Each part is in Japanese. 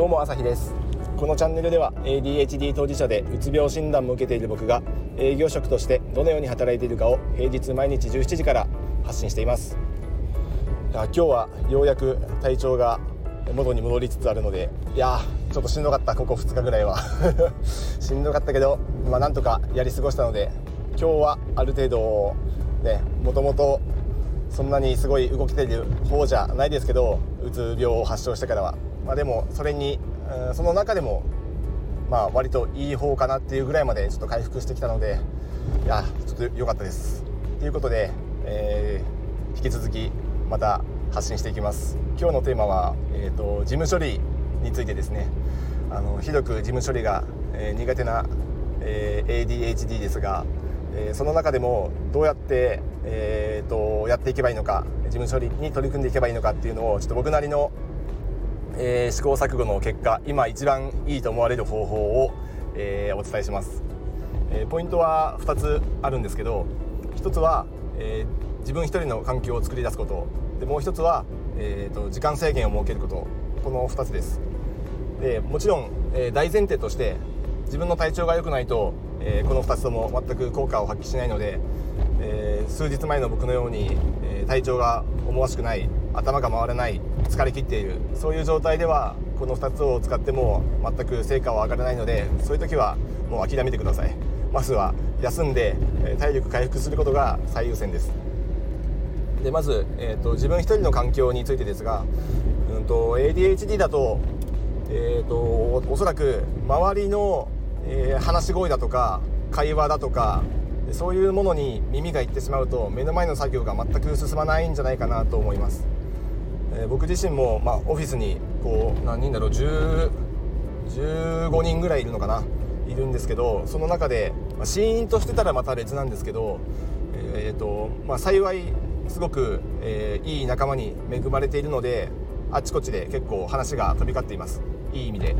どうも朝日です。このチャンネルでは ADHD 当事者でうつ病診断も受けている僕が営業職としてどのように働いているかを平日毎日17時から発信しています。今日はようやく体調が元に戻りつつあるのでいやちょっとしんどかったここ2日ぐらいは。しんどかったけどまあなんとかやり過ごしたので今日はある程度ねもともとそんなにすごい動きている方じゃないですけどうつ病を発症してからはまあ、でもそれにその中でもまあ割といい方かなっていうぐらいまでちょっと回復してきたのでいやちょっと良かったです。ということで、えー、引き続きまた発信していきます。今日のテーマは、えーと、事務処理についてですね。あのひどく事務処理が、えー、苦手な、えー、ADHD ですが、えー、その中でもどうやって、えーとやっていけばいいのか事務処理に取り組んでいけばいいのかっていうのをちょっと僕なりのえー、試行錯誤の結果今一番いいと思われる方法を、えー、お伝えします、えー、ポイントは2つあるんですけど1つは、え自分一人の環境を作り出すこと。でもう1つは、えーと、時間制限を設けること。この2つです。でもちろん、え大前提として自分の体調が良くないと、えこの2つとも全く効果を発揮しないので、え数日前の僕のように、え体調が思わしくない頭が回らない疲れ切っているそういう状態ではこの2つを使っても全く成果は上がらないのでそういう時はもう諦めてください。まずは休んで体力回復することが最優先です。でまず、えーと、自分一人の環境についてですが、うんと、ADHD だと,、えーと、おそらく周りの、えー、話し声だとか会話だとかそういうものに耳がいってしまうと目の前の作業が全く進まないんじゃないかなと思います。えー、僕自身も、まあ、オフィスにこう何人だろう15人ぐらいいるのかないるんですけどその中で、まあ、シーンとしてたらまた別なんですけど、えーとまあ、幸いすごく、えー、いい仲間に恵まれているのであちこちで結構話が飛び交っていますいい意味で。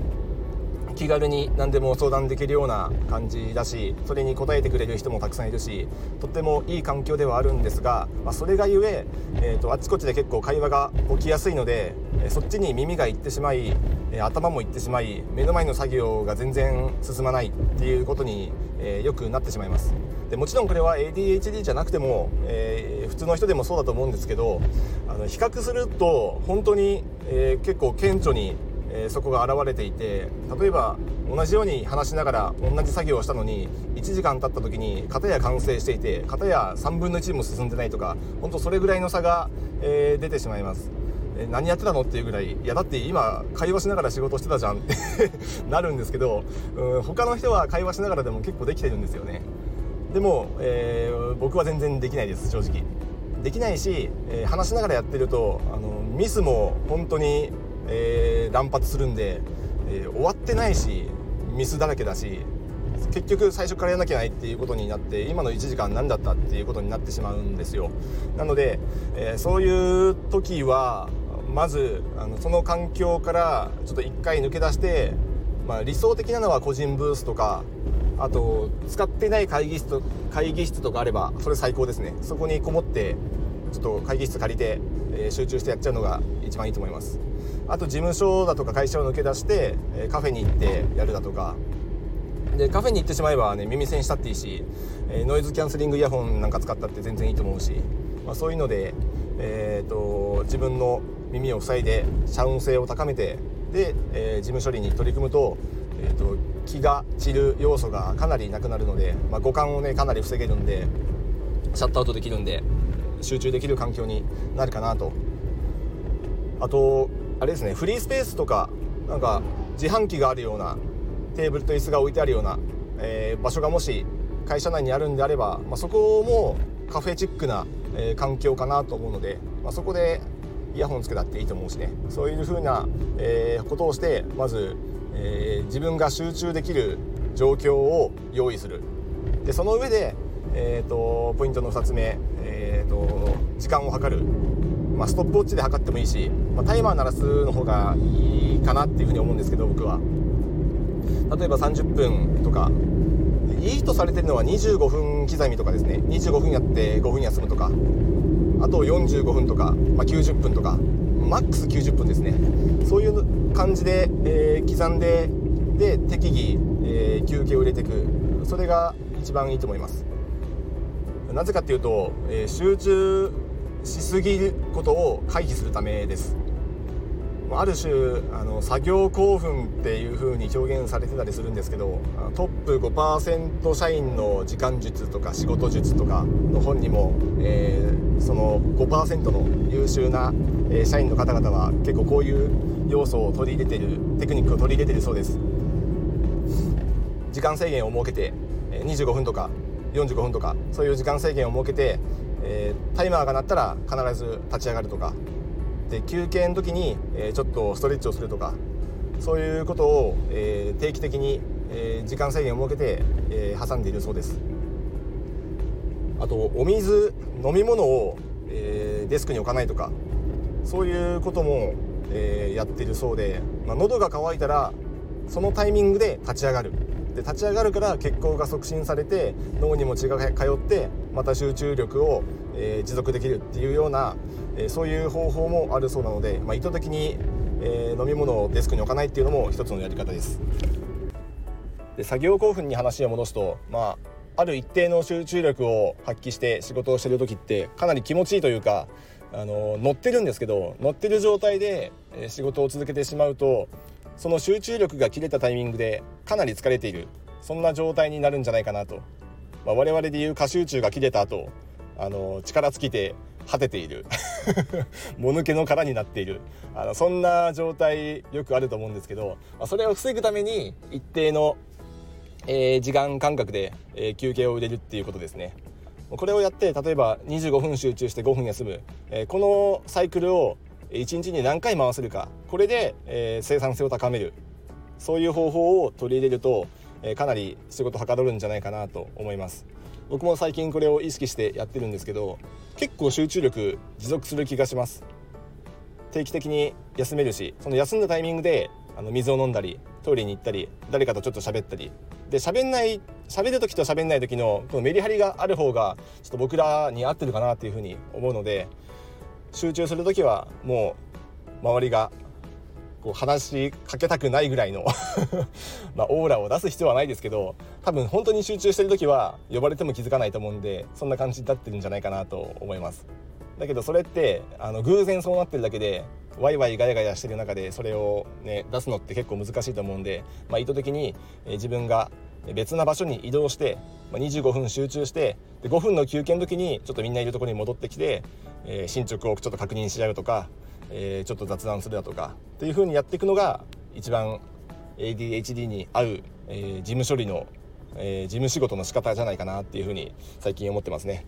気軽に何でも相談できるような感じだしそれに応えてくれる人もたくさんいるしとってもいい環境ではあるんですが、まあ、それがゆええーと、あちこちで結構会話が起きやすいので、そっちに耳がいってしまい、頭もいってしまい目の前の作業が全然進まないっていうことに、えー、よくなってしまいます。でもちろんこれは ADHD じゃなくても、えー、普通の人でもそうだと思うんですけどあの比較すると本当に、えー、結構顕著にえー、そこが現れていて例えば同じように話しながら同じ作業をしたのに1時間経った時に片や完成していて片や3分の1も進んでないとか本当それぐらいの差が、えー、出てしまいます。え何やってたのっていうぐらいいやだって今会話しながら仕事してたじゃんって なるんですけど、うん、他の人は会話しながらでも結構できてるんですよねでも、えー、僕は全然できないです正直できないし、えー、話しながらやってるとあのミスも本当にえー、乱発するんで、えー、終わってないしミスだらけだし結局最初からやらなきゃないっていうことになって今の1時間何だったっていうことになってしまうんですよ。なので、えー、そういう時はまずあのその環境からちょっと一回抜け出して、まあ、理想的なのは個人ブースとかあと使ってない会議室と会議室とかあればそれ最高ですね。そこにこもってちょっと会議室借りて、えー、集中してやっちゃうのが一番いいと思います。あと事務所だとか会社を抜け出して、えカフェに行ってやるだとか。でカフェに行ってしまえばね耳栓したっていいし、えノイズキャンセリングイヤホンなんか使ったって全然いいと思うし、まあ、そういうので、えーと、自分の耳を塞いで遮音性を高めてで、えー、事務処理に取り組むと,、えーと、気が散る要素がかなりなくなるので、まあ、五感をねかなり防げるんでシャットアウトできるんで集中できる環境になるかなと。あとあれですねフリースペースとかなんか自販機があるようなテーブルと椅子が置いてあるような、えー、場所がもし会社内にあるんであれば、まあ、そこもカフェチックな、えー、環境かなと思うので、まあ、そこでイヤホンつけたっていいと思うしね。そういう風な、えー、ことをしてまず、えー、自分が集中できる状況を用意する。でその上で、えーと、ポイントの2つ目、えーと時間を計る。まあ、ストップウォッチで測ってもいいし、まあ、タイマー鳴らすの方がいいかなっていうふうに思うんですけど僕は。例えば30分とか。いいとされてるのは25分刻みとかですね。25分やって5分休むとか。あと45分とか、まあ、90分とか。マックス90分ですね。そういう感じで、えー、刻んでで適宜、えー、休憩を入れていく。それが一番いいと思います。なぜかっていうと、えー、集中しすぎることを回避するためです。ある種あの作業興奮っていう風に表現されてたりするんですけどトップ5%社員の時間術とか仕事術とかの本にも、えー、その5%の優秀な、え社員の方々は結構こういう要素を取り入れてるテクニックを取り入れてるそうです。時間制限を設けて25分とか45分とかそういう時間制限を設けて、えー、タイマーが鳴ったら必ず立ち上がるとか。で休憩の時に、えー、ちょっとストレッチをするとか。そういうことを、えー、定期的に、えー、時間制限を設けて、えー、挟んでいるそうです。あとお水飲み物を、えー、デスクに置かないとか。そういうことも、えー、やってるそうで、まあ、喉が渇いたらそのタイミングで立ち上がる。で立ち上がるから血行が促進されて脳にも血が通ってまた集中力を、えー、持続できるっていうような、えー、そういう方法もあるそうなので、まあ、意図的に、えー、飲み物をデスクに置かないっていうのも一つのやり方です。で作業興奮に話を戻すと、まあ、ある一定の集中力を発揮して仕事をしてる時ってかなり気持ちいいというかあの乗ってるんですけど乗ってる状態で仕事を続けてしまうとその集中力が切れたタイミングでかなり疲れている。そんな状態になるんじゃないかなと、まあ、我々でいう過集中が切れた後あの力尽きて果てている。もぬけの殻になっている。あのそんな状態よくあると思うんですけど、まあ、それを防ぐために一定の、えー、時間間隔で、えー、休憩を入れるっていうことですね。これをやって例えば25分集中して5分休む、えー、このサイクルを1日に何回回せるか。これで、えー、生産性を高める。そういう方法を取り入れると、えー、かなり仕事はかどるんじゃないかなと思います。僕も最近これを意識してやってるんですけど結構集中力持続する気がします。定期的に休めるしその休んだタイミングであの水を飲んだりトイレに行ったり誰かとちょっと喋ったり。で喋んない喋る時と喋んない時のこのメリハリがある方がちょっと僕らに合ってるかなっていうふうに思うので集中する時はもう周りがこう話しかけたくないぐらいの まオーラを出す必要はないですけど多分本当に集中してる時は呼ばれても気づかないと思うんでそんな感じになってるんじゃないかなと思います。だけどそれってあの偶然そうなってるだけでワイワイガヤガヤしてる中でそれをね出すのって結構難しいと思うんで、まあ、意図的に自分が別な場所に移動して25分集中してで5分の休憩の時にちょっとみんないるところに戻ってきて、えー、進捗をちょっと確認し合うとか、えー、ちょっと雑談するだとかっていう風にやっていくのが一番 ADHD に合う、えー、事務処理の、え事務仕事の仕方じゃないかなっていう風に最近思ってますね。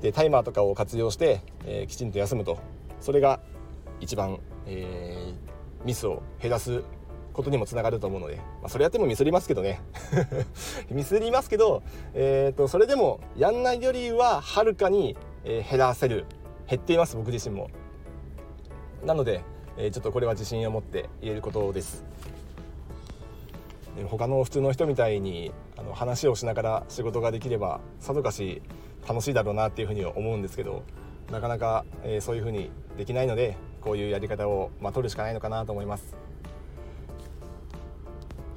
でタイマーとかを活用して、えきちんと休むとそれが一番、えミスを減らすことにもつながると思うので、まあ、それやってもミスりますけどね。ミスりますけど、えーと、それでもやんないよりははるかに、え、減らせる。減っています僕自身も。なので、えー、ちょっとこれは自信を持って言えることです。他の普通の人みたいにあの話をしながら仕事ができればさぞかし楽しいだろうなっていうふうに思うんですけどなかなか、えー、そういうふうにできないのでこういうやり方を、まあ、取るしかないのかなと思います。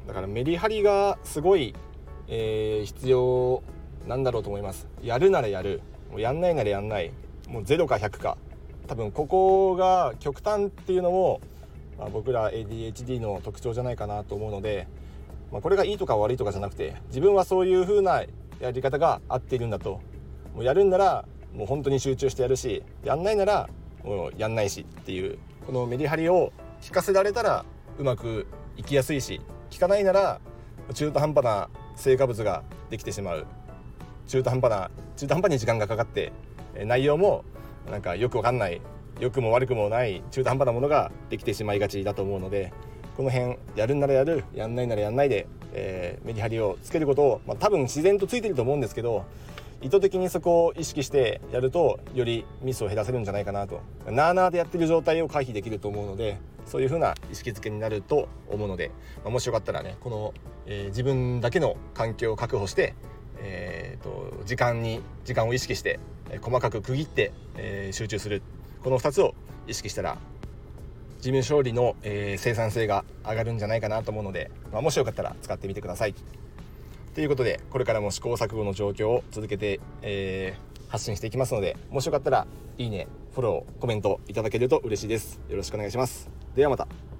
だからメリハリがすごい、えー、必要なんだろうと思います。やるならやる。もうやんないならやんない。もう0か100か。多分ここが極端っていうのも、まあ、僕ら ADHD の特徴じゃないかなと思うので、まあ、これがいいとか悪いとかじゃなくて自分はそういう風なやり方が合っているんだと。もうやるんならもう本当に集中してやるしやんないならもうやんないしっていうこのメリハリを引かせられたらうまくいきやすいし効かないなら中途半端な成果物ができてしまう。中途半端な中途半端に時間がかかって内容もなんかよくわかんない良くも悪くもない中途半端なものができてしまいがちだと思うのでこの辺やるんならやるやんないならやんないで、えー、メリハリをつけることを、まあ、多分自然とついてると思うんですけど意図的にそこを意識してやるとよりミスを減らせるんじゃないかなと。なあなあでやってる状態を回避できると思うのでそういう風な意識づけになると思うので、まあ、もしよかったらねこの、えー、自分だけの環境を確保して、えーと、時間に時間を意識して、えー、細かく区切って、えー、集中する。この2つを意識したら事務処理の、え、生産性が上がるんじゃないかなと思うので、まあ、もしよかったら使ってみてください。ということでこれからも試行錯誤の状況を続けて、え、発信していきますのでもしよかったらいいねフォローコメントいただけると嬉しいです。よろしくお願いします。ではまた。